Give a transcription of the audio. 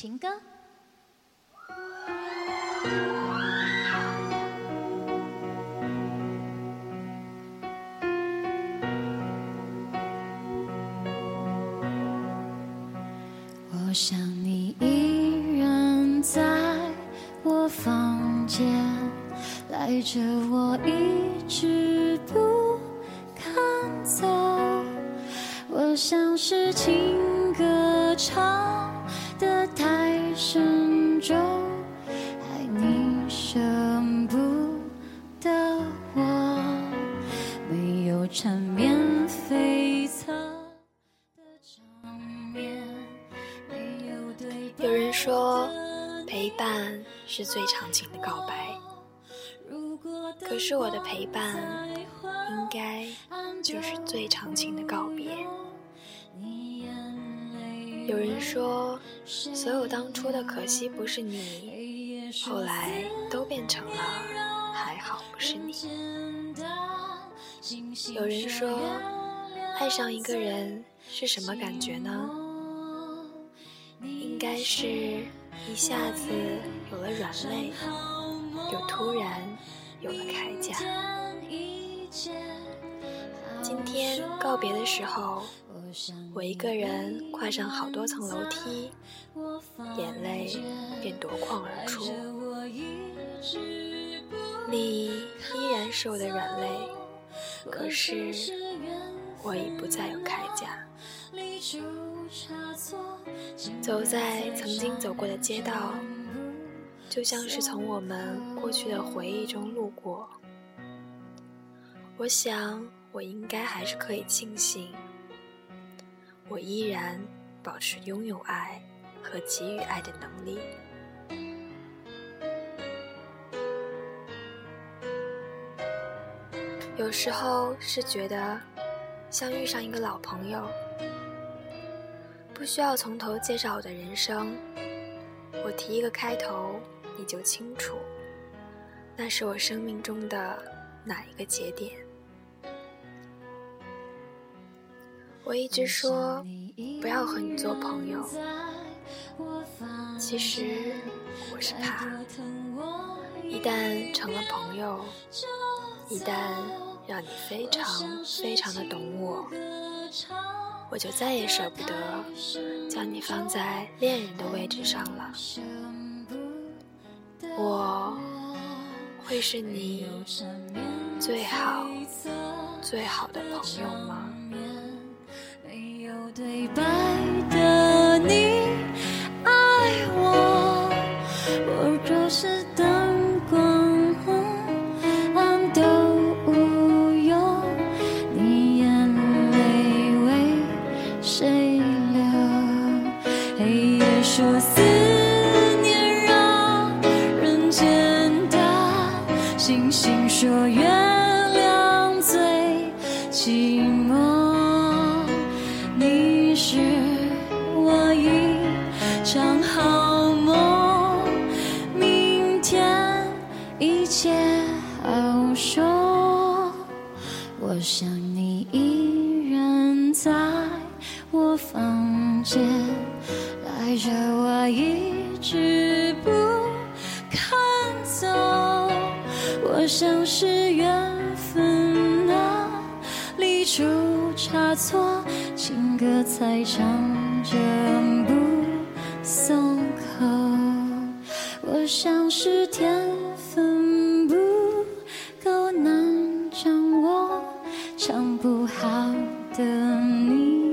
情歌。我想你依然在我房间，赖着我一直不肯走。我像是情歌唱深重，爱你舍不得我，没有缠绵悱恻的场面，没有对有人说，陪伴是最长情的告白，可是我的陪伴应该就是最长情的告别。有人说，所有当初的可惜不是你，后来都变成了还好不是你。有人说，爱上一个人是什么感觉呢？应该是一下子有了软肋，又突然有了铠甲。今天告别的时候，我一个人跨上好多层楼梯，眼泪便夺眶而出。你依然是我的软肋，可是我已不再有铠甲。走在曾经走过的街道，就像是从我们过去的回忆中路过。我想，我应该还是可以庆幸，我依然保持拥有爱和给予爱的能力。有时候是觉得，像遇上一个老朋友。不需要从头介绍我的人生，我提一个开头，你就清楚，那是我生命中的哪一个节点。我一直说不要和你做朋友，其实我是怕，一旦成了朋友，一旦让你非常非常的懂我。我就再也舍不得将你放在恋人的位置上了。我会是你最好最好的朋友吗？没有对白的你爱我，我若是灯光昏暗都无用，你眼泪为谁流？黑夜说思念让人间大，星星说月亮最寂寞。一切好说。我想你依然在我房间，赖着我一直不肯走。我想是缘分哪里出差错，情歌才唱着不松口。我想是天唱不好的你。